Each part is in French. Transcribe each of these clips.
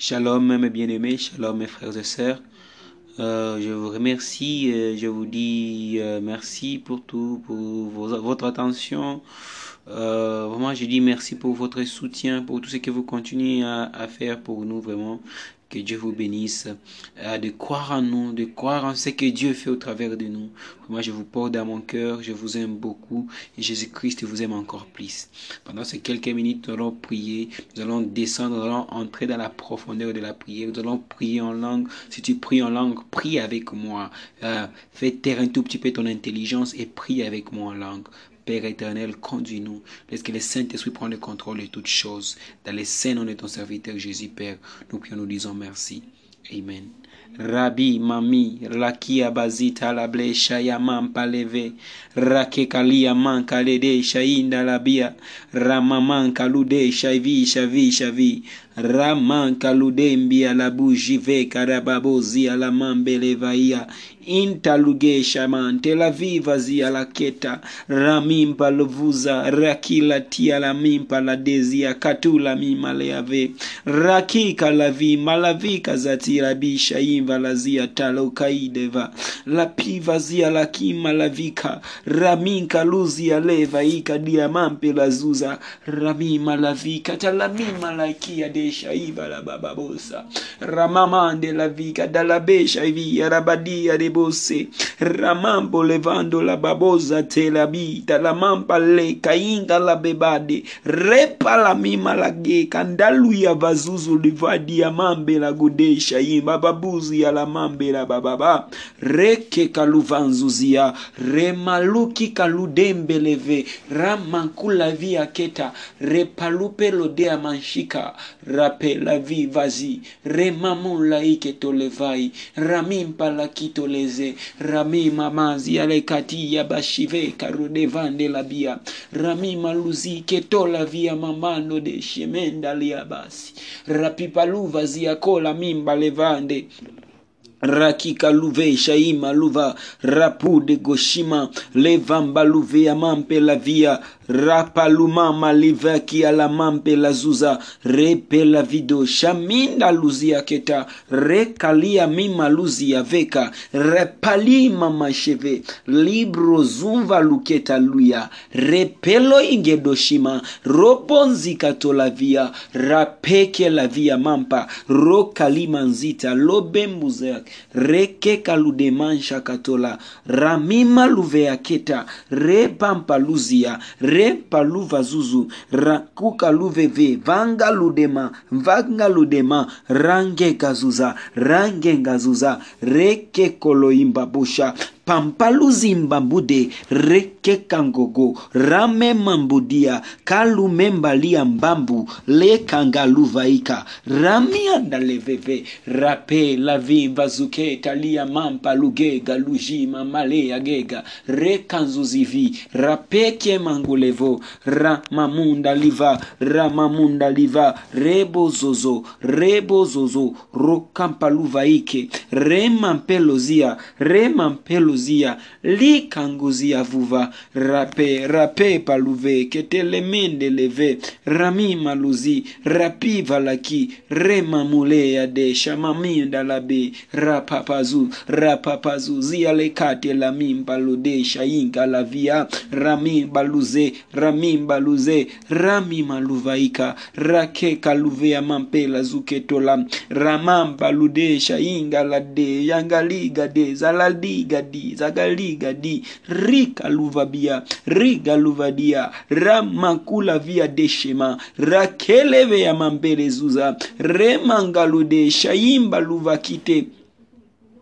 Shalom mes bien-aimés, shalom mes frères et sœurs. Euh, je vous remercie, euh, je vous dis euh, merci pour tout, pour votre attention. Euh, vraiment, je dis merci pour votre soutien, pour tout ce que vous continuez à faire pour nous, vraiment. Que Dieu vous bénisse, euh, de croire en nous, de croire en ce que Dieu fait au travers de nous. Moi, je vous porte dans mon cœur, je vous aime beaucoup et Jésus-Christ vous aime encore plus. Pendant ces quelques minutes, nous allons prier, nous allons descendre, nous allons entrer dans la profondeur de la prière, nous allons prier en langue. Si tu pries en langue, prie avec moi. Euh, fais taire un tout petit peu ton intelligence et prie avec moi en langue. Père éternel, conduis-nous. Laisse que le Saint-Esprit prenne le contrôle de toutes choses. Dans les saints noms de ton serviteur Jésus, Père, nous prions, nous disons merci. Amen. Rabbi, mami, rakia bazita lable shaya mampa leve, rake kalia manka lede shainda labia, ramaman kalude shavi shavi shavi, raman kalude mbia labu jive karababozi ala mambe levaia, intaluge shaman tela viva zia la keta, ramimpa lovuza, rakila tia la mimpa la dezia, katula mima leave, rakika lavi, malavika zatira bisha imva lazia talo kaideva, la piva zia la kima lavika, raminka luzia leva ika diamampe la zuza, ramima lavika, talamima la kia desha iva la bababosa, ramamande la vika, dalabesha via rabadia de bose, ramambo levando la babosa te la mampa le kainga la bebade, repa la mima la ge, kandaluya vazuzu livadi ya mambe la godesha imba babuzi ya la mambe la bababa, reke kaluvanzuzia, remaluki kaludembe leve, ramankula via keta, repalupe lodea manshika, rape la vi vazi, remamon la ike tolevai, ramimpa la kitoleze, rami mamazi ya lekati ya bashive karodevande la bia, rami maluzi ketola via mamando de shemenda lia basi, rapipaluva zia kola mimba levande, rakika luve shaima luva. Rapude goshima levamba luve ya mampe la via rapalumama livaki ala mampe la zuza repe la vido shaminda luzia keta rekalia mima luzia veka repalima masheve libro zumva luketa luya repelo ingedoshima roponzi katola via rapeke la via mampa rokalima nzita lobembuzea reke ludemansha katola ramima luvea keta repampa luzia repa luva zuzu rakuka luveve vanga ludema vanga ludema range gazuza range ngazuza reke koloimba pampaluzimbabude rekekangogo ramemambudia kalumembalia mbambu lekangaluvaika ramiandaleveve rape lavimvazuketalia mampalugega lujima maleagega rekanzuzivi rapekemangulevo ramamundaliva ramamundaliva rebozozo rebozozo rokampaluvaike remampelozia remampelo remampelozia likanguzia vuva. Rape rape paluve ketelemende leve. Rami maluzi rapi valaki. Remamulea de shamaminda labe. Rapapazu rapapazu zia lekate la mimba lode shainga la rami baluze rami baluze. Rami maluvaika rake kaluvea mampela zuketola. Ramamba lude shainga la yangaliga de zaladiga di zagaliga di rikaluvabia rigaluvadia rigaluva dia via deshema rakeleve mambele zuza remangalude shaimba luva kite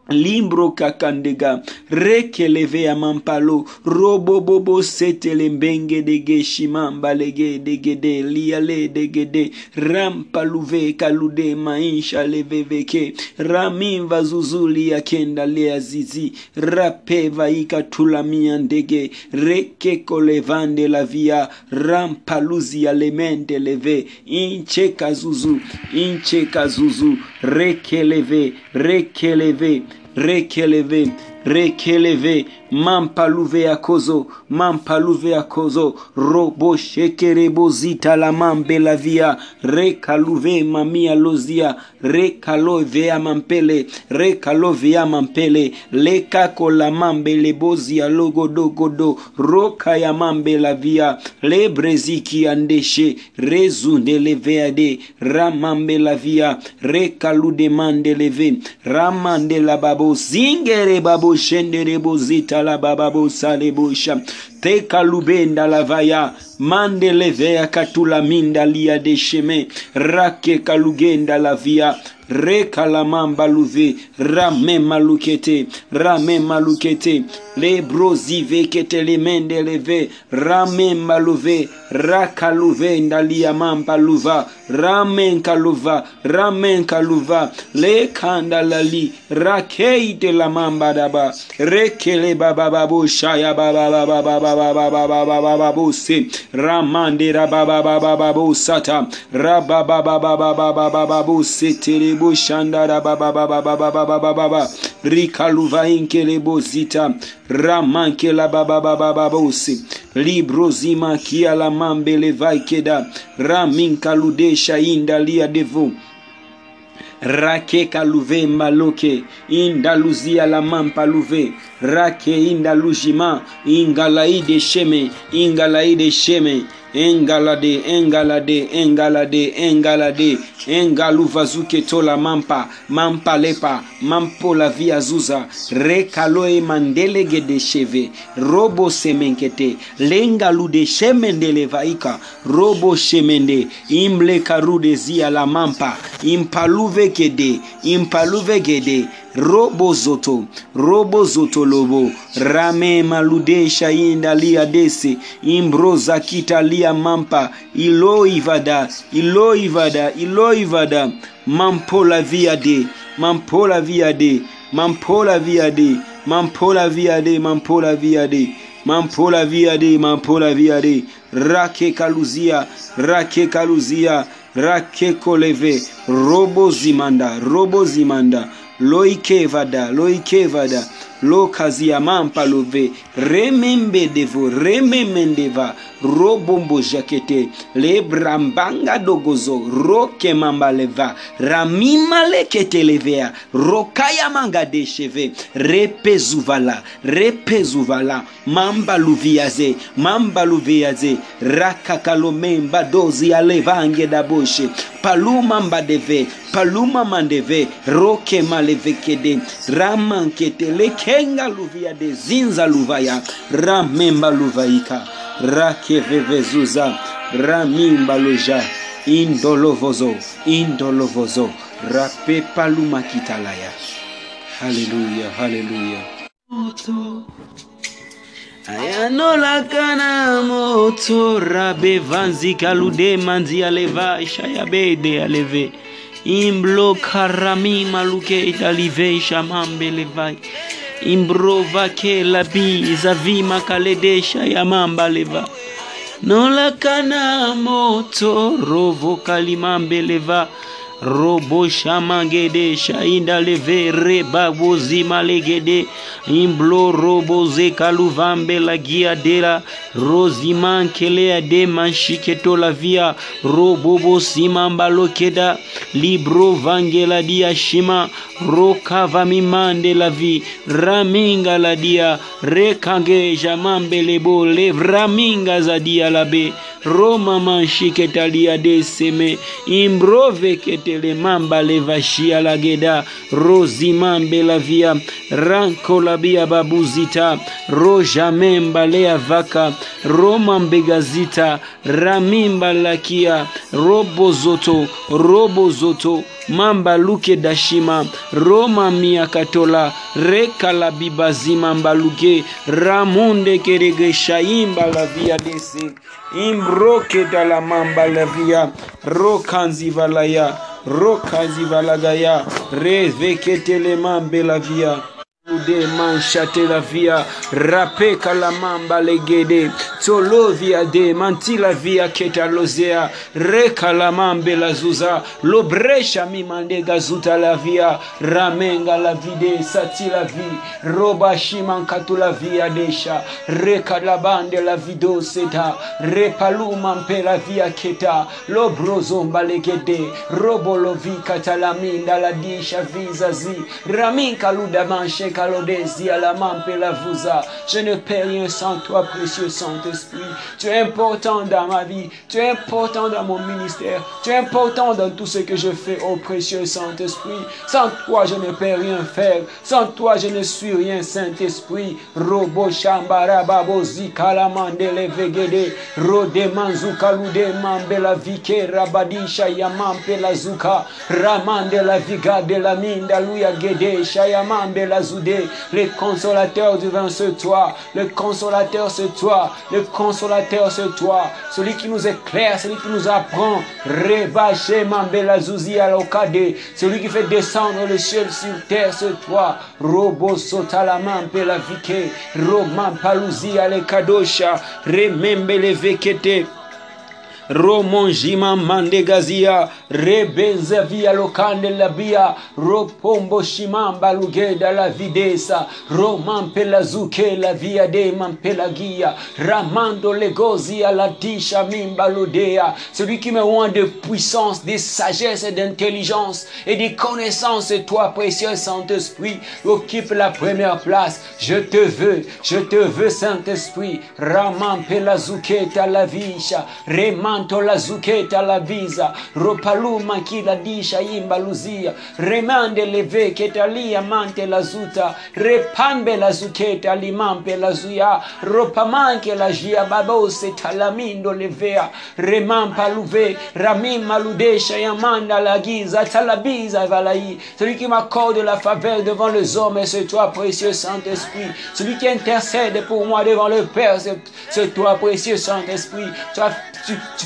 limbro kakandega rekeleve mampalo robobobo setele mbenge dege shimamba lege degede liale degede rampaluve kalude maisha leveveke ramimva zuzuli ya kenda rapeva ikatulamia ndege rekekolevande la via rampaluzi ya lemente leve incheka zuzu incheka zuzu rekeleve rekeleve rekeleve rekeleve mampaluve ya kozo mampaluve ya kozo robo shekerebo zita la mambe la via rekaluve mamia lozia rekalovea mampele rekalovea mampele lekako la mambe lebozia logodogodo roka ya mambe la via lebreziki andeshe rezunde leveade ramambe la via rekalude mande leve ramande la babo zingere babo shendere bozita la bababo salebosha teka lubenda la vaya. Mande levea katula minda lia de sheme. Rake kalugenda la via reka la mamba luve rame malukete rame malukete le brozi vekete le mende leve rame maluve raka luvenda lia mamba luva ramen kaluva ramen kaluva le kanda lali rakeite la mamba daba rekele baba babu shaya baba baba baba baba baba baba ramande rababa baba sata rababa baba baba baba shanda rababa baba baba baba baba rikaluva inkele bozita ramanke la baba baba babu se librozima kia la mambe le vaikeda raminka ludesha inda lia devu rake kaluve maloke indaluzia la mampa luve rake indalujima ingalaide sheme ingalaide sheme engalade engalade engalade engalade. Engaluvazuketola mampa mampalepa mampola via zuza. Rekaloe mandelegedesheve robo semenkete. Lengalude shemendele vaika robo shemende. Imblekarude zia la mampa. Impaluvekede impaluvegede robo zoto robo zoto lobo. Rame malude shainda lia dese. Imbroza kita lia mampa. Ilo ivada ilo ivada ilo ivada. Mampola via de mampola via de mampola via de mampola via de mampola via de mampola via de mampola via de rake kaluzia rake kaluzia rake koleve. Robo zimanda robo zimanda Loikevada, Loikevada. Mampalove remembe devo rememendeva robombo jakete lebrambanga dogozo roke mambaleva ramimalekete rokaya manga desheve repezuvala repezuvala mambaluviaze mambaluviaze rakakalomemba dozi alevange daboshe paluma mbadeve paluma mandeve roke malevekede kenga luvia dezinza luvaya ramemba luvaika rakevevezuza ramimba loja indolovozo indolovozo rapepalumakitalaya haleluya haleluya ayanolaka na moto rabe vanzika lude manzi aleva shayabede aleve. Imblokarami maluke italive shamambelevai imbrova ke labi zavima kaledesha yamamba leva nolakana moto rovo kalimambe leva robo shamangede shainda leve reba bozima imblo robo ze kaluvambe la gia dela roziman kelea de manshiketo la via. Robo bosimamba lokeda libro vangela dia shima. Rokava mimande la vi raminga la dia. Rekangeja jamambe lebo levraminga za dia labe roma manshiketalia deseme imbrove ketelemamba levashia lageda rozimambe lavia ranko labia babuzita rojamemba leavaka roma mbegazita ramimba lakia robozoto robozoto mamba luke dashima roma miakatola rekala bibazima mbaluke ramunde keregesha imba lavia dese imbroke dalamamba lavia rokanzivalaya rokazivalagaya reveketelemambe lavia la via de manchate la via rapeka la mamba legede. Tolovia de manti la via keta lozea. Reka la mambe la zuza lobresha mi mande gazuta la via. Ramenga la vide sati la vi. Roba shimankatu la via desha. Reka la bande la vido seta. Repaluma mpe la via keta. Lobrozomba legede. Robo lovi katalaminda la disha vizazi. Raminka luda manche je ne peux rien sans toi précieux Saint-Esprit. Tu es important dans ma vie. Tu es important dans mon ministère. Tu es important dans tout ce que je fais au précieux Saint-Esprit. Sans toi je ne peux rien faire. Sans toi je ne suis rien Saint-Esprit. Robo shambara babo zikalamande le vegede. Rode manzuka lude mambe la vike rabadisha ya mampe la zuka. Ramande la viga de la minda luya gede. Shayamambe la zude le consolateur devant ce toi le consolateur c'est toi le consolateur c'est toi celui qui nous éclaire celui qui nous apprend. Rebache mambe la zuzi alokade. Celui qui fait descendre le ciel sur terre c'est toi robo sotalamampe la vike. Roman paluzi ale kadosha remembe le vekete romonjima mandegazia rebenza via lokande la bia ropombo shimamba lugeda la videsa romampe la zuke la via de mampela gia ramando legozia la tisha mimba ludea celui qui me rend de puissance de sagesse et d'intelligence et de connaissance toi précieux Saint-Esprit occupe la première place. Je te veux je te veux Saint-Esprit ramampe la zuketa la manto la zuketa la visa ropaluma kila disha imba luzia remande leve ketalia mante la zuta repambe la zuketa limampe la zuya ropamanke la jia babose talamindo levea remampa luve ramima ludesha yamanda la giza talabiza valai celui qui m'accorde la faveur devant les hommes et c'est toi précieux Saint-Esprit. Celui qui intercède pour moi devant le Père c'est toi précieux Saint-Esprit. Tu, tu, tu,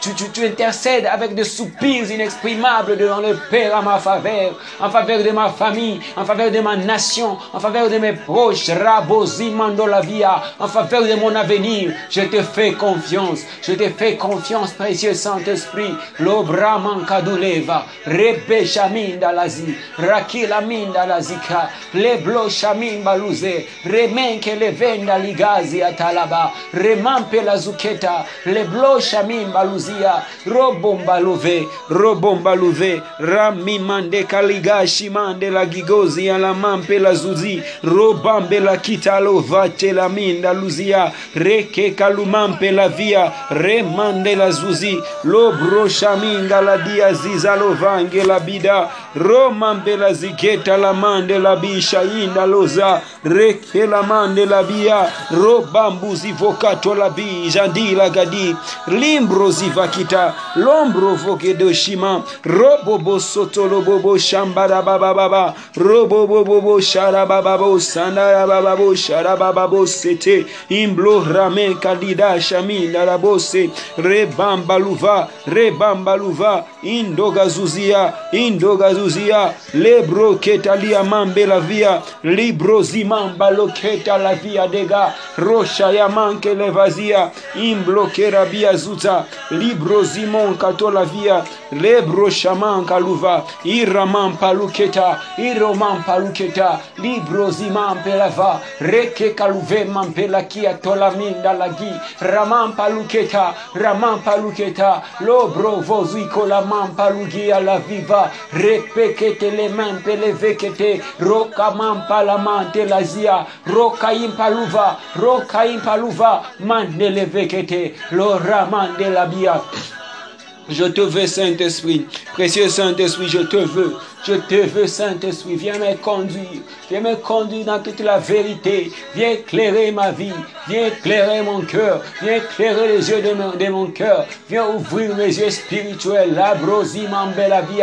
tu, tu, intercèdes avec des soupirs inexprimables devant le Père en ma faveur, en faveur de ma famille, en faveur de ma nation, en faveur de mes proches, Rabosi Mandolavia, en faveur de mon avenir. Je te fais confiance, je te fais confiance, précieux Saint-Esprit. L'obra mankaduleva, rebe shaminda lazi, rakila minda lazika, leblo shamimba luze, remenke le venda ligazi atalaba, remampe la zuketa, leblo shamimba luzia, luve, rami mande kaliga shimande la gigozi la mampe la zuzi, robambe la kitalo Vache la minda luzia, reke kalumampe la via, remande la zuzi, lobro shaminga la dia ziza lovange la bida, romambe la ziketa la mande la bisha inda loza, reke la mande la bia, Robambu vokato la bi, jandi la gadi, limbro zivakita, lombro vogedo shima, robobo soto lobobo shambara baba baba, robobo shara baba bo, sandara baba bo, shara baba bo sete, imblo ramen kadida shaminda la bose, rebamba luva, rebamba luva, indoga zuzia, indoga zuzia, lebro ketalia mambe la via, libro zimamba loketa la via dega, rosha ya manke levazia, imblo kerabia zuza, libro zimon katola via, lebro shaman kaluva, iraman paluketa, iroman paluketa, libro ziman pelava, reke kaluve man pelakia tola minda lagi, raman paluketa, raman paluketa, lobro vozuiko la man palugia la viva, repekete le man pelevekete, roka man palamante la zia, roka impaluva, roka impaluva, man delevekete, lo raman de la bia. Je te veux, Saint-Esprit. Précieux Saint-Esprit, je te veux. Je te veux, Saint-Esprit. Viens me conduire. Viens me conduire dans toute la vérité. Viens éclairer ma vie. Viens éclairer mon cœur. Viens éclairer les yeux de mon, cœur. Viens ouvrir mes yeux spirituels. La la vie.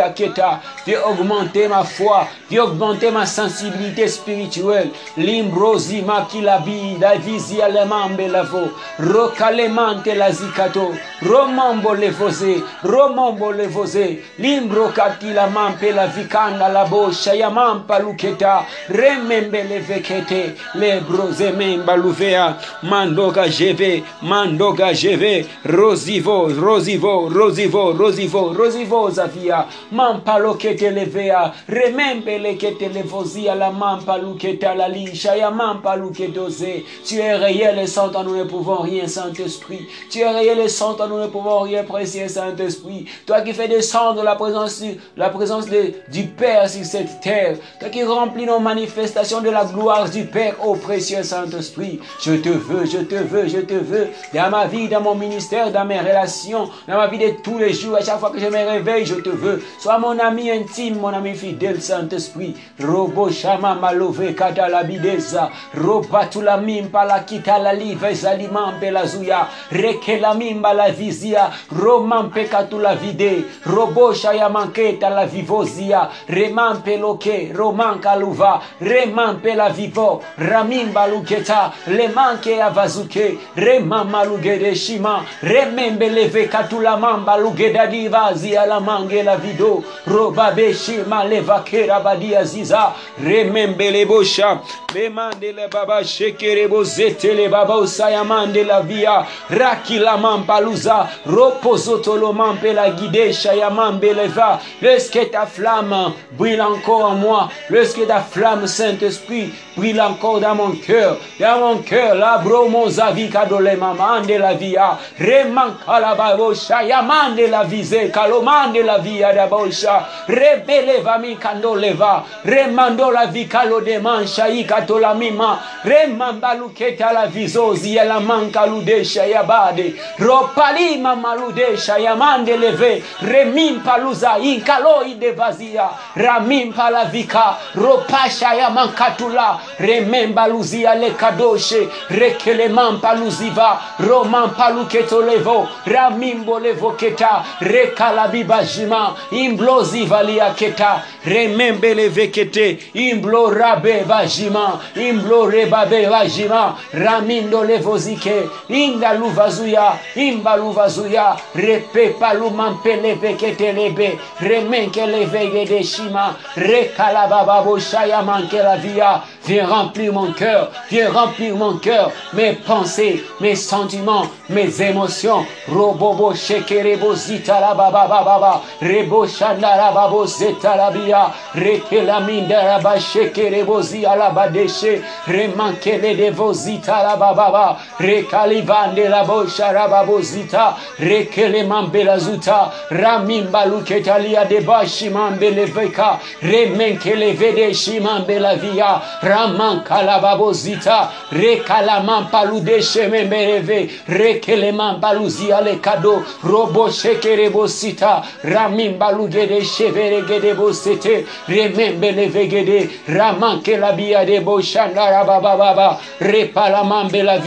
Viens augmenter ma foi. Viens augmenter ma sensibilité spirituelle. Limbrosi makilabi. La visia le mambe lavo. Rokalemante la zikato. Romambo le fosé. romombo levoze limbro katila mampe la vikanda la bosha ya mampa luketa remembe levekete lebroze memba luvea. Mandoga jeve mandoga jeve. Rosivo rosivo rosivo rosivo rosivo zavia mampa lokete levea remembe lekete levozia la mampa luketa la lisha ya mampa lukedoze tu es réel et sans toi nous ne pouvons rien Saint-Esprit. Tu es réel et sans toi nous ne pouvons rien précieux Saint-Esprit. Toi qui fais descendre la présence la présence de, du Père sur cette terre toi qui remplis nos manifestations de la gloire du Père ô précieux Saint-Esprit. Je te veux je te veux je te veux. Dans ma vie dans mon ministère dans mes relations dans ma vie de tous les jours à chaque fois que je me réveille je te veux. Sois mon ami intime mon ami fidèle Saint-Esprit. Robo shama malove kata la bideza. Roba tu la mimpa la kita la live zalimampe la zuya. Reke la mimba la vizia. Romampe katu la vide. Robo shaya manketa la vivozia remampe loke romanka luva remampe la vivo ramimba luketa le manke avazuke remama lugede shima remembe leve katu la mamba lugeda divazia la vido robabe shima leva kera badia ziza remembe le bosha bemande le baba shekere bozete le baba usayamande la via raki la mampaluza reposoto lo mampe la guide shayamambe le va lorsque ta flamme brille encore en moi. Lorsque ta flamme Saint-Esprit brille encore dans mon cœur dans mon cœur la bromo zavi kadole mamande la via remanka la babo shayamande la vise kalomande la via da bosha rebele va mi kandoleva remando la vikalo de mancha ikatola mima. Remambaluketa la vizozi la manka ludesha ya bade. Ropalima maludesha ya mande leve. Remimpa luza inkalo ide vazia ramimpa la vika ropasha ya mankatula rememba luzia le kadoshe rekele mampa luziva romampa luketo levo ramimbo levo keta rekala bibajima imblozi valia keta remembe levekete imblo rabe vajima imblo rebabe ramindo levozike inda luvazuya repe palumampe levekete lebe remenke shima rekalabababo shaya manke la via viens remplir mon cœur viens remplir mon cœur mes pensées mes sentiments mes émotions. Robobo shekerebo zita la baba baba rebo shandara babo zeta la bia. Rekela mindara ba shekerebo zi ala badeshe remankele de vozita la baba rekalivande la bosha rababo zita. Rekele mambela zuta. Ramimba luketalia de bashi mambele veka remenkele vede shimambe la via ramanka la babo zita rekala mampalu de shemembeleve rekele mampalu zia le kado robo shekerebo sita ramimba lugede shevere gede bosete remembele vegede ramanke la bia de boshanda baba baba repala mambe la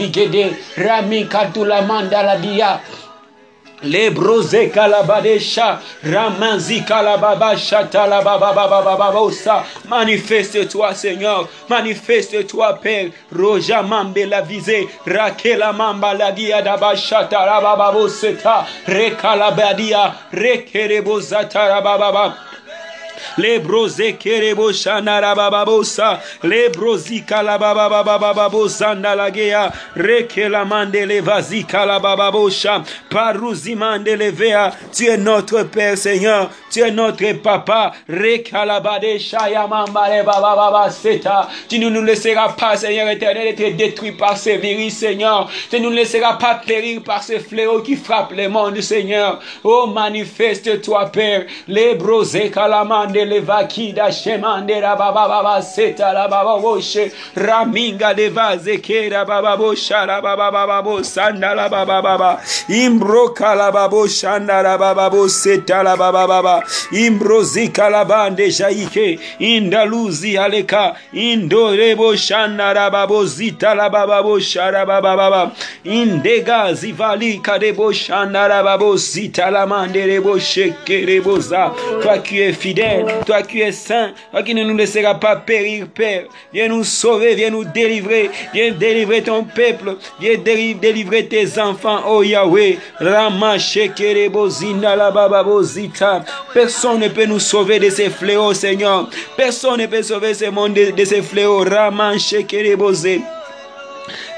Lebroze kalabadesha ramanzi kalababasha talababababababosa manifeste-toi Seigneur manifeste-toi Père roja mambe la visée rakela mamba la dia dabasha talabababoseta rekalabadia rekereboza talabababa lebroze kerebo shanara bababosa lebrozi kalababa bababosa ndalagea rekela mandele vazi kalabababosha paruzi mandele vea tu es notre père Seigneur tu es notre papa rekalabade shaya mambale bababa seta tu ne nous laisseras pas Seigneur éternel être détruit par ces virus Seigneur tu ne nous laisseras pas périr par ces fléaux qui frappent le monde Seigneur oh manifeste-toi Père lebroze kalamande le vakida shemande la baba baba seta la baba boshe raminga de vaze kera baba bosha la baba baba bosanda la baba baba imbroka la baba shanda la baba boseta la baba baba imbrozika la bande jaike indaluzi aleka indore boshanda la baba zita la baba bosha la baba baba indega zivalika de boshanda la baba zita la mande de boshe kere boza toi qui es fidèle Toi qui es saint, toi qui ne nous laisseras pas périr, Père. Viens nous sauver, viens nous délivrer. Viens délivrer ton peuple. Viens délivrer tes enfants, oh Yahweh. Rama Personne ne peut nous sauver de ces fléaux, Seigneur. Personne ne peut sauver ce monde de, ces fléaux. Raman Shekerebozi.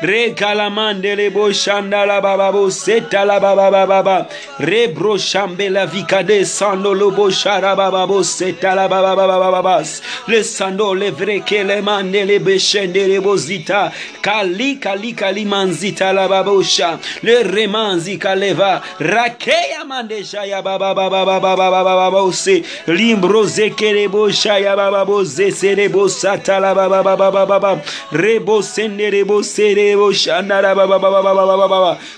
Regalamande le bo shanda la baba bo seta la baba baba baba. Rebro shambe la vicade sando lo bo shara baba bo seta la baba baba baba bas. Le sando le vreke le mande le beshende le bozita. Kali manzita la babosha. Le remanzi kaleva. Rakeya mande shaya baba baba baba baba baba bose. Limbro zeke le bo shaya baba bo zese sata la baba baba baba. Rebo sende le bo sere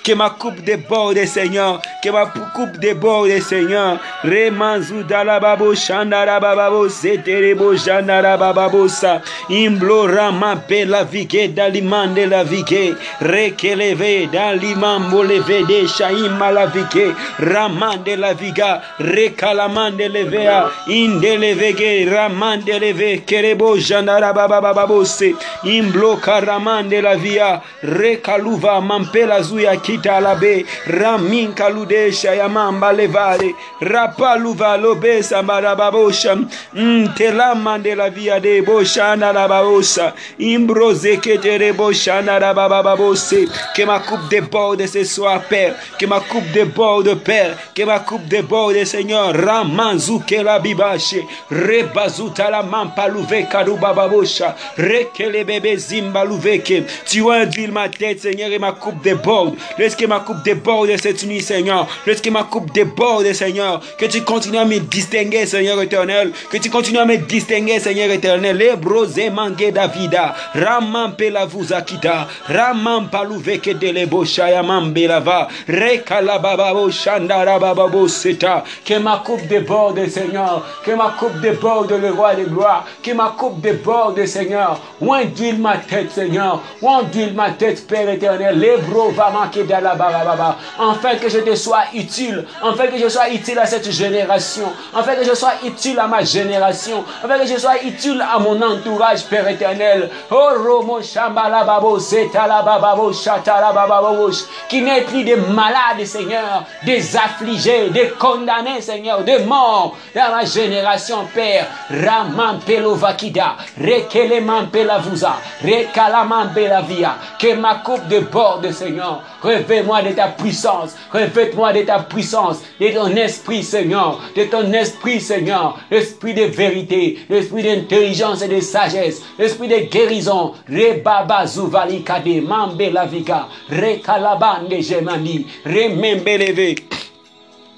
que ma coupe déborde, Seigneur. Que ma coupe déborde, Seigneur. Remanzu dalababo shandara bababo seterebo shandara bababosa. Imblora ma la vike dalimande la vike. Rekeleve dalimambo leve de shaima la vike. Ramande la viga. Rekalamande levea. Indelevege ramande leve. Kerebo shandara babababose. Imblo karamande la via rekaluva mampela zuya kita labe ramin kaludesha ya mamba levale rapaluva lobe sambarababosha mtelama de la via de boshana la babosa imbroze ketere boshana la bababose que ma coupe déborde ce soir Père que ma coupe déborde Père que ma coupe déborde Seigneur ramanzuke la bibache rebazuta la mampa luve karubababosha rekele bebe zimba luveke tu as d'huile ma tête, Seigneur, et ma coupe déborde. Laisse que ma coupe déborde cette nuit, Seigneur. Laisse que ma coupe déborde, Seigneur. Que tu continues à me distinguer, Seigneur éternel. Que tu continues à me distinguer, Seigneur éternel. Les brosés mangués Davida. Raman la vous akita. Raman paluveke de lebo shayamam belava. Rekalababa shandara bababo seta. Que ma coupe déborde, Seigneur. Que ma coupe déborde, le roi de gloire. Que ma coupe déborde, Seigneur. Oint d'huile ma tête, Seigneur. Oint d'huile ma tête, Père éternel. Enfin que je te sois utile, enfin que je sois utile à cette génération, enfin que je sois utile à ma génération, enfin que je sois utile à mon entourage, Père éternel. Oh, Romo Shambala Babo, Zetala Bababo, Shatala Bababo, qui n'est plus des malades, Seigneur, des affligés, des condamnés, Seigneur, des morts dans ma génération, Père. Raman Pelovakida, Rekeleman Pelavuza, Rekalaman Pelavia, que ma coupe de bord, Seigneur. Revêt-moi de ta puissance. Revêt-moi de ta puissance, de ton esprit, Seigneur. De ton esprit, Seigneur. L'esprit de vérité, l'esprit d'intelligence et de sagesse, l'esprit de guérison. Rebaba Mambe Remembeleve.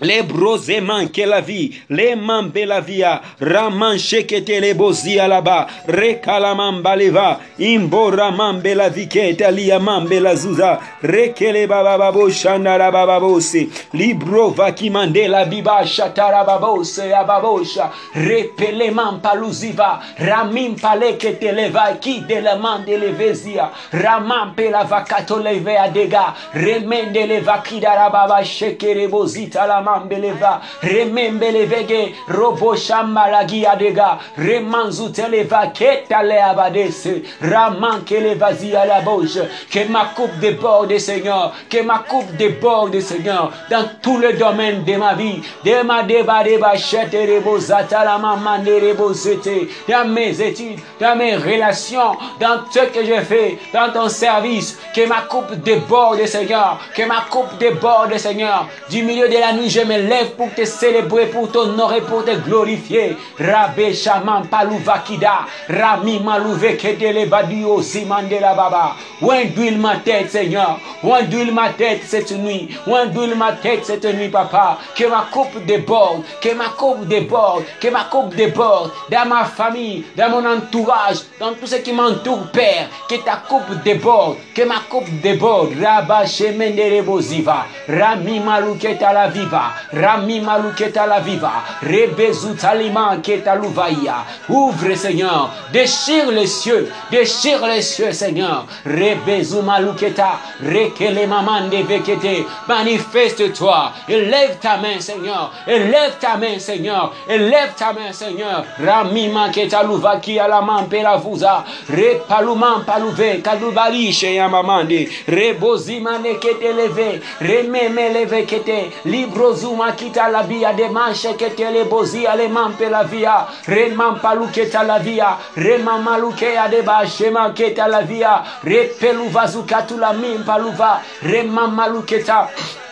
Les broséman que la vie, les mambe la via, raman shekete les bozi là-bas, rekalaman baleva, imbora mambe la vike, talia mambe la zuza, rekele bababo shandara bababose, libro vakimande la biba shatara babose ababosha, repele man paluziva, ramim pale que te leva qui de la mande le vezia, raman pe la vakato leve adega, remende le vakidara baba shekere bozita la mambeleva remembelevege robo shambalagi adega remanzu televa ketale abadese raman kelevazi à la bouche. Que ma coupe déborde Seigneur que ma coupe déborde Seigneur dans tout le domaine de ma vie. De ma déba chete rebo zata la maman rebo zete. Dans mes études dans mes relations dans ce que je fais dans ton service que ma coupe déborde Seigneur que ma coupe déborde Seigneur du milieu de la nuit je me lève pour te célébrer, pour t'honorer, pour te glorifier. Rabbe Shaman Palouvakida, Rami Malouve Kedele Badio Simandela Baba. d'huile ma tête, Seigneur. d'huile ma tête cette nuit. d'huile ma tête cette nuit, Papa. Que ma coupe déborde, que ma coupe déborde, que ma coupe déborde dans ma famille, dans mon entourage, dans tout ce qui m'entoure, Père. Que ta coupe déborde, que ma coupe déborde. Rabba Shemendere Boziva, Rami Malouke la Viva. Rami Maluketa la viva, Rebezu Taliman Keta Louvaïa. Ouvre, Seigneur, déchire les cieux, déchire les cieux, Seigneur. Rebezu Maluketa, Rekele Mamande Vekete. Manifeste-toi, élève ta main, Seigneur, élève ta main, Seigneur, élève ta main, Seigneur. Rami Maketa Louvaki à la vuza, Repaluman Palouve, Kadubari chez Yamamande, Rebozimane Kete leve, Rememe leve Kete, Librozuma Kita la via de manche Kete le bozi ale mampe la via, Remam Paluketa la via, Remam Malukea de ba, Shema Keta la via, Repeluvazuka tu la mim paluva. Librozi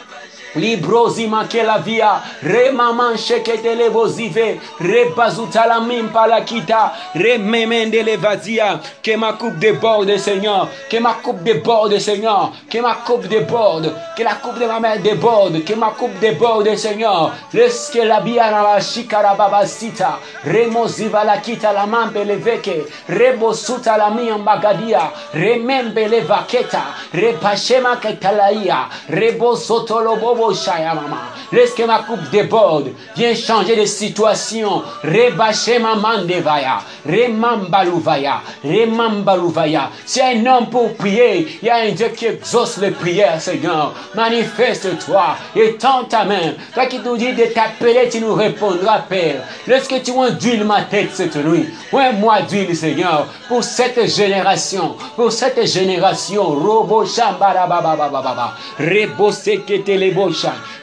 manke la via, re maman shekete le bozive, re bazuta la mimpa la kita, re memende le vazia, que ma coupe déborde Seigneur, que ma coupe déborde Seigneur, que ma coupe déborde, que la coupe de ma mère déborde, que ma coupe déborde Seigneur, leske la bia na la shikara babasita, re Laisse que ma coupe déborde. Viens changer de situation. Rebache maman devaya. Remambaluvaya. Remambaluvaya. C'est un homme pour prier. Il y a un Dieu qui exauce les prières, Seigneur. Manifeste-toi. Étends ta main. Toi qui nous dis de t'appeler, tu nous répondras, Père. Lorsque tu induis ma tête cette nuit. Ouais, moi d'huile, Seigneur. Pour cette génération. Pour cette génération. Robo Shambarababababa. Rebo sekete lebo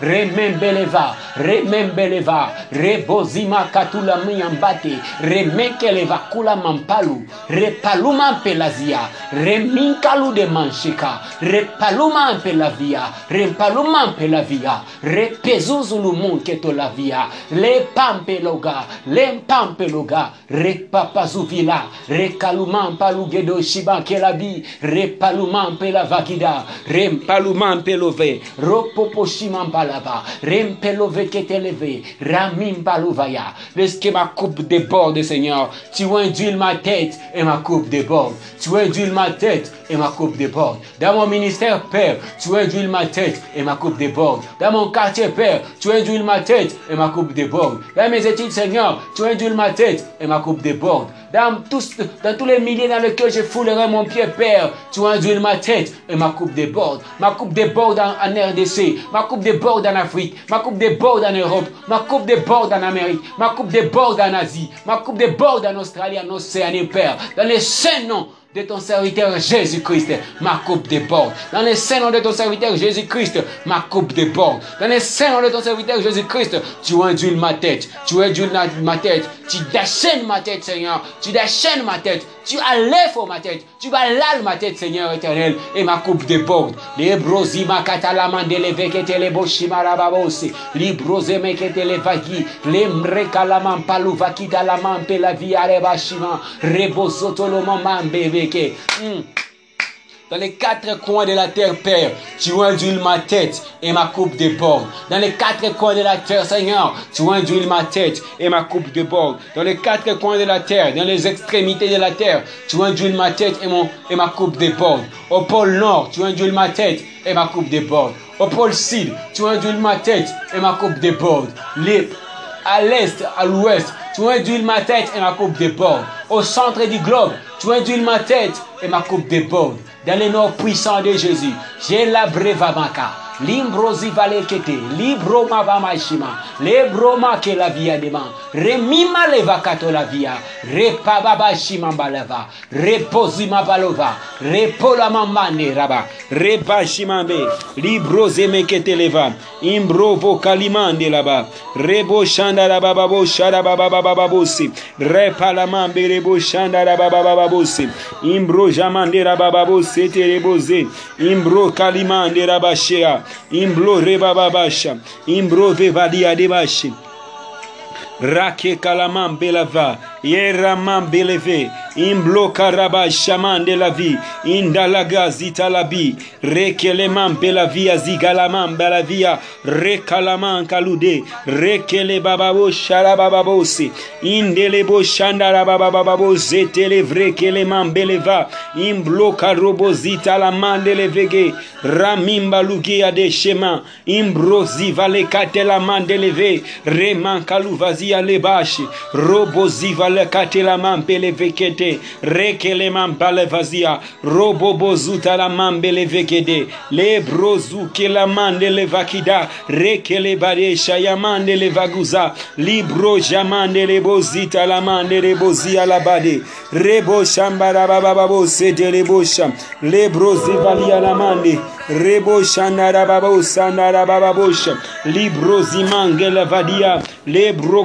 remembeleva remembeleva rebozima katula miambate remekeleva kula mampalu repaluma pelazia reminkalu de manshika repaluma pelavia repaluma pelavia repezuzulu munketo lavia le pampeloga le pampeloga repapazuvila rekaluma palugedo shiba kelabi repaluma pelavagida rempaluma pelove ropopo Shimambalava, Rempelove Keteleve, Ramim Baluvaya. Laisse que ma coupe déborde, Seigneur. Tu induis ma tête et ma coupe déborde. Tu induis ma tête et ma coupe déborde. Dans mon ministère, Père, tu induis ma tête et ma coupe déborde. Dans mon quartier, Père, tu induis ma tête et ma coupe déborde. Dans mes études, Seigneur, tu induis ma tête et ma coupe déborde. Dans tous, les milliers dans lesquels je foulerai mon pied, Père, tu induis ma tête et ma coupe déborde. Ma coupe déborde en, en RDC, ma coupe déborde en Afrique, ma coupe déborde en Europe, ma coupe déborde en Amérique, ma coupe déborde en Asie, ma coupe déborde en Australie, en Océanie, Père. Dans les saints noms de ton serviteur Jésus-Christ, ma coupe déborde. Dans les saints noms de ton serviteur Jésus-Christ, ma coupe déborde. Dans les saints noms de ton serviteur Jésus-Christ, tu induis ma tête, tu induis ma tête, tu déchaînes ma tête, Seigneur, tu déchaînes ma tête, tu allèves ma tête, tu balales ma tête, Seigneur éternel, et ma coupe déborde. Les brosima katalaman de levekete le boshimarababosi, les broseme kete le vagi, les mrekalaman paluvakita la mampe la via rebashima, mambe dans les quatre coins de la terre, Père, tu induis ma tête et ma coupe déborde. Dans les quatre coins de la terre, Seigneur, tu induis ma tête et ma coupe déborde. Dans les quatre coins de la terre, dans les extrémités de la terre, tu induis ma tête et, mon, et ma coupe déborde. Au pôle nord, tu induis ma tête et ma coupe déborde. Au pôle sud, tu induis ma tête et ma coupe déborde. Les, à l'est, à l'ouest, tu induis ma tête et ma coupe déborde. Au centre du globe, tu induis ma tête et ma coupe déborde. Dans le nom puissant de Jésus, j'ai la brevamaka. Limbrozi valekete, libro mavamaishima, lebro make la via dema, remima levakato la via, repababa shima balava, reposima balova, repola mamane raba, repashimambe, libro zemekete leva, imbro vokalimande laba, rebo shanda la bababo shada bababababosi, repalamambe rebo shanda la babababosi, imbro jamande la bababosi, tereboze, imbro kalimande rabashea, imbro rebababasha imbro vevadia debashi rake kalamam belava Yeraman beleve. Imblo karaba shaman de la vie. Indalaga zitalabi. Rekeleman belavia zigalaman belavia. Rekalaman kalude. Rekele bababo sharabababose. Indelebo shandara babababo zetele vrekeleman beleva. Imblo karobo zitalaman de levege. Ramimba lugia de shema. Imbro zivale katela mandeleve. Reman kaluvazia lebashi. Robo zivale katela man pelevekete. Rekele balevazia. Robo bozuta la belevekede. Le brozu ke la man de levakida. Rekele bade shayaman de levaguza. Libro jaman de lebozita la man de lebozia la bade. Rebo shambara sete lebo sham. Le brozivalia la mande. Rebo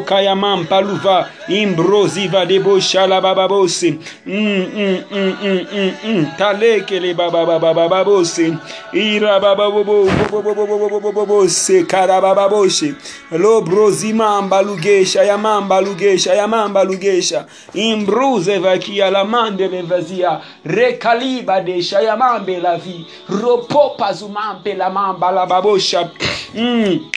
kayaman paluva. Imbro ziva debo shala bababose. Mm, mm, mm, mm, mm, mm. Taleke le babababababose. Ira bababobo bababose karabababoshe. Lobro zimamba lugesha yamamba lugesha yamamba lugesha. Imbruze vakia la mande le vazia. Recaliba de shayamambe la vie. Ropo pazumambe la mamba la babosha. Mm.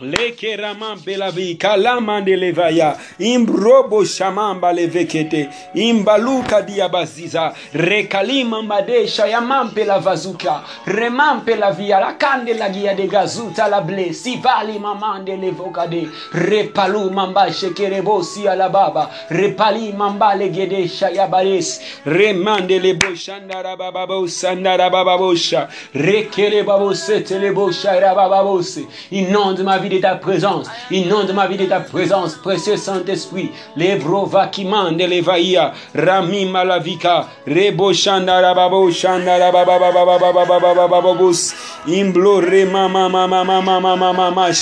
Leke raman belavi kalamande levaya imbrobo shamamba levekete imbaluka diabaziza rekalima madesha yamampe la vazuka remampe la via la kande la gia de gazuta la ble sivali mamande levokade repalu mamba shekerebo si ala baba repali mamba le gedesha yabares remande le boshandara bababo sandara bababosha rekele babo setele bosha rabababose inonde ma vie de ta présence. Inonde ma vie de ta présence, précieux Saint-Esprit. Les brova qui mandent les vaïa. Rami malavika. Rebo shandara babo shandara baba baba baba baba baba baba bos. Imblo re mama mama mama mama mama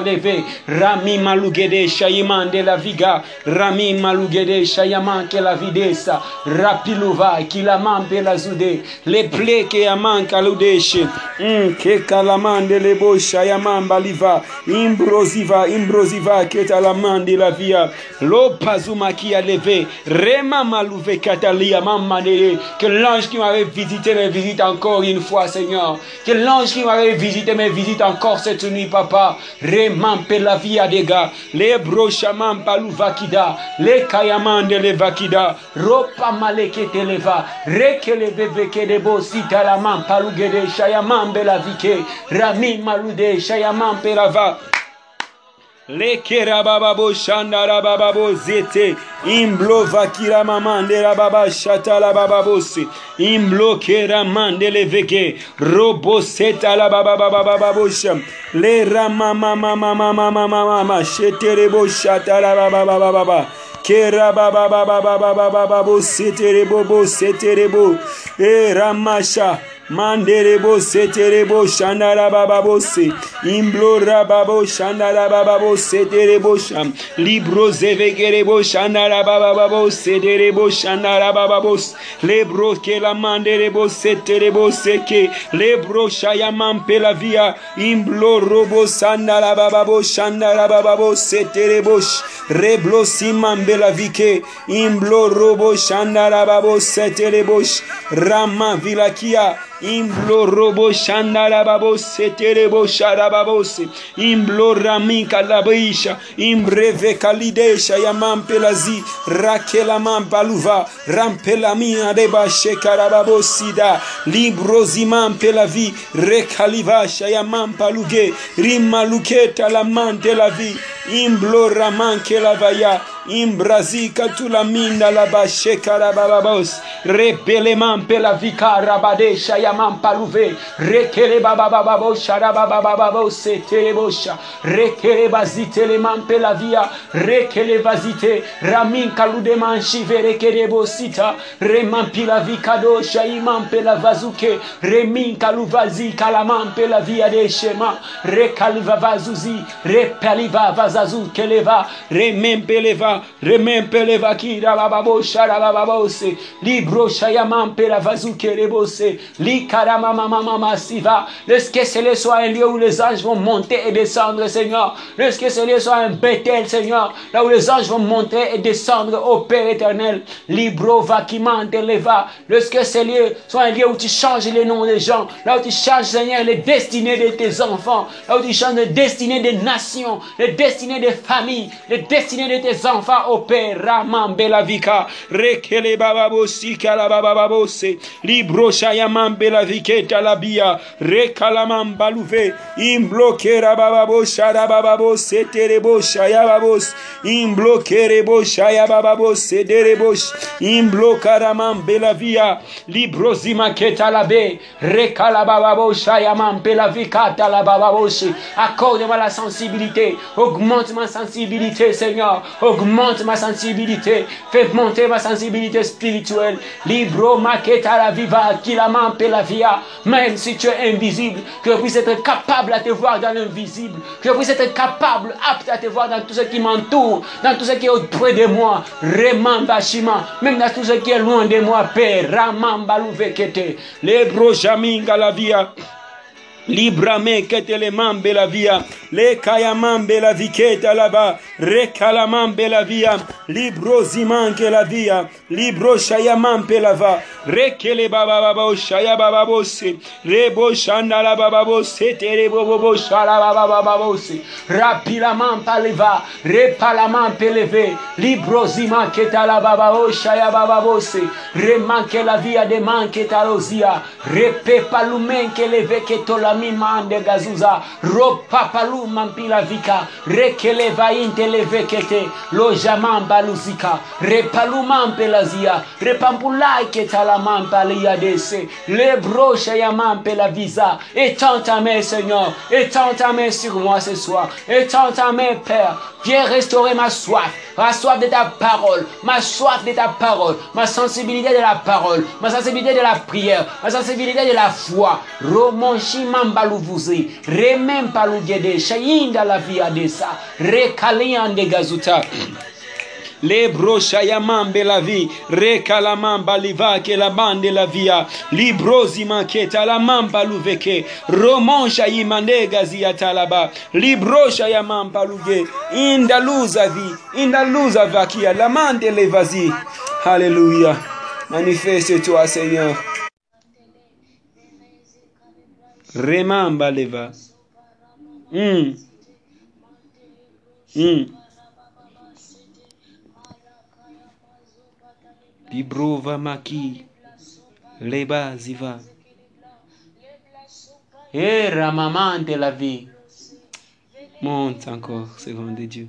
levege. Rami malugede la viga. Rami malugede shayaman ke la videsa. Rapiluva kilamampe la zude. Le ple ke yaman kaludeshe. Mm, ke kalamande le bo shayaman baliva. Imbroziva, imbroziva ke talamande la via. Lo pazuma qui a levé. Rema malouve katalia mamane. Que l'ange qui m'avait visité me visite encore une fois, Seigneur. Que l'ange qui m'avait visité me visite encore cette nuit, Papa. Remampe la via des gars. Les brochaman paluvakida. Les kayaman de levakida. Ropa maleke televa. Reke le bebeke de bo sita la man palugede. Shayaman belavike. Rami malude. Shayaman pelava. Lekera bababo shandara bababo zete imblo vakira mamande la baba shata la Kerababababababababu siterebo bo siterebo. E ramasha. Manderebo seterebo shandara bababo se imblora babo shandara bababo seterebo sham. Libro zevegerebo shandara bababo seterebo shandara bababo lebro ke la manderebo seterebo seke. Lebro shayaman pelavia imblo robo sandara bababo shandara bababo seterebo reblo siman belavike imblo robo shandara bababo seterebo rama vilakia Imblo robo shandara babo seterebo sharababose. Imblo ramika labisha. Imbreve kalidesha ya mampelazi. Rakela mampaluva. Rampela mia deba shekarababo sida. Libro zimampela vi. Rekalivasha ya mampaluge. Rimaluketa la mante la vi. Imblo ramanke la vaya. Imbrazika tulaminda la bashekara bababos. Repele mampela vikara remempele vakira bababose libroshayamampela vazukerebose likaramamamamamasiva Laisse que ce soit un lieu où les anges vont monter et descendre, Seigneur. Laisse soit un bétel, Seigneur, là où les anges vont monter et descendre, ô Père éternel. Libro lieu soit un lieu où tu changes les noms des gens, là où tu changes, Seigneur, les destinées de tes enfants, là où tu changes les destinées des nations, les destinées des familles, les destinées de tes enfants va opera mambelavika rekele bababosika la bababose libroshaya mambelavike talabia rekalamanbaluve imblokera bababoshara bababose tereboshaya babos. Imblokereboshaya bababose derebosh imblokara mambelavia librozimaketalabe rekalabababoshaya mambelavika talabababoshe accorde-moi la sensibilité. Augmente ma sensibilité Seigneur. Augmente ma sensibilité. Fais monter ma sensibilité spirituelle. Libro maketa la viva kilaman la via. Même si tu es invisible que je puisse être capable à te voir dans l'invisible. Que je puisse être capable apte à te voir dans tout ce qui m'entoure dans tout ce qui est auprès de moi. Remamba shima même dans tout ce qui est loin de moi. Père ramamba louvekete libro jaminga la via Libra librame ketelemambe la via lekayamambe la viketa laba rekalamambe la via librozimanke la via libroshayamampe lava rekele babababoshaya bababose reboshandala bababose tereboboboshala babababose rapilamampa leva repalamampe leve librozimanketala babaoshaya bababose remanke la via demanketalosia repepalumenke leveketola mimande gazuza. Ropa palu mampila vika. Rekele vainte levekete lo jamamba luzika repalu mampe lazia repampulai ketala mampa liadese le broche ya mampe la visa. Étends ta main Seigneur étends ta main sur moi ce soir. Étends ta main Père viens restaurer ma soif. Ma soif de ta parole. Ma soif de ta parole. Ma sensibilité de la parole. Ma sensibilité de la prière. Ma sensibilité de la foi ramba luvuzi remempa lugedesha yinda la via desa rekaliande gazuta. Lebrocha yamambe la vie rekalamamba livake la bande la via librozi maketa la mamba luveke romonsha yimandega ziyatalaba librosha yamamba luge indaluza vi indaluza vakia la mande levazi alléluia manifeste toi seigneur. Remamba leva. Mm. Mm. Librova maki. Leba ziva. Et ramamante la vie. Monte encore, seconde de Dieu.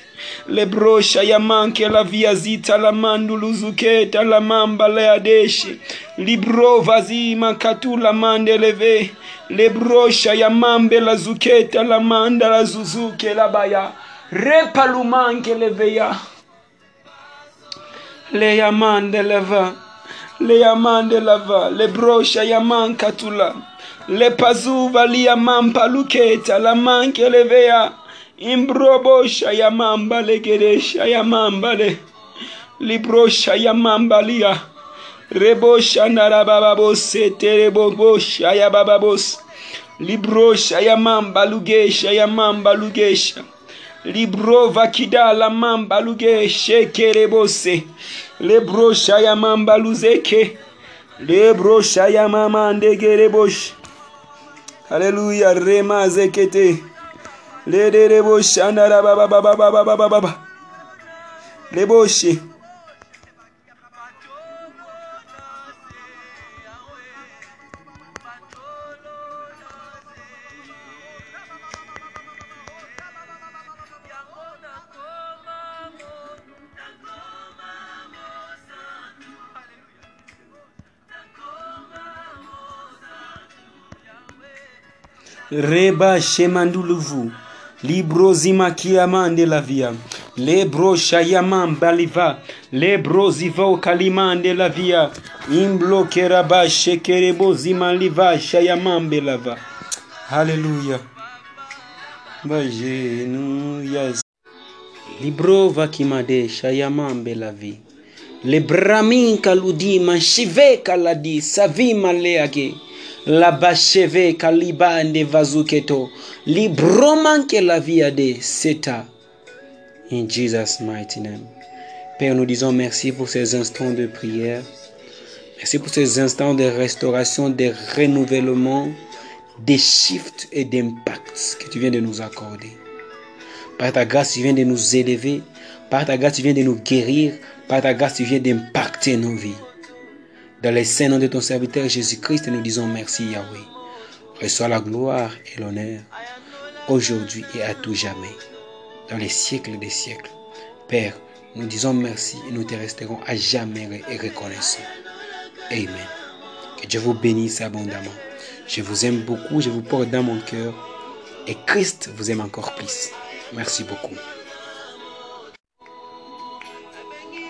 lebrosha ya manke la viazita la manduluzuketa la mamba la adeshe librova zima katula mandeleve lebrosha ya mambe la zuketa la manda la zuzuke la baya. Repa lumanke leveya leya mandeleva leya mandelava lebrosha ya mankatula lepazuva liya mampaluketa la mankelevea Imbrobo shayamamba legere shayamambale. Libro shayamambalia. Rebo shandarababos eterebo shayabababos. Libro shayamamba lugesha yamamba lugesha. Libro vakida la mamba lugeshe kerebose. Lebro shayamamba luzeke. Lebro shayamama ndegerebosh. Hallelujah, rema zekete. lebo shandara baba baba baba baba baba Reba Libro zima kiamande la via. Lebro shayaman baliva. Lebro zivo kalimande la via. Imblo keraba shekerebo zima liva shayaman belava. Hallelujah. Bajenuya. Libro vakimade shayaman belavi. Lebramin kaludi manshive kaladi savima vazuketo. Libroman que la via de seta. In Jesus' mighty name. Père, nous disons merci pour ces instants de prière. Merci pour ces instants de restauration, de renouvellement, des shifts et d'impact que tu viens de nous accorder. Par ta grâce, tu viens de nous élever. Par ta grâce, tu viens de nous guérir. Par ta grâce, tu viens d'impacter nos vies. Dans les saints noms de ton serviteur Jésus-Christ, nous disons merci Yahweh. Reçois la gloire et l'honneur aujourd'hui et à tout jamais, dans les siècles des siècles. Père, nous disons merci et nous te resterons à jamais et reconnaissants. Amen. Que Dieu vous bénisse abondamment. Je vous aime beaucoup, je vous porte dans mon cœur et Christ vous aime encore plus. Merci beaucoup.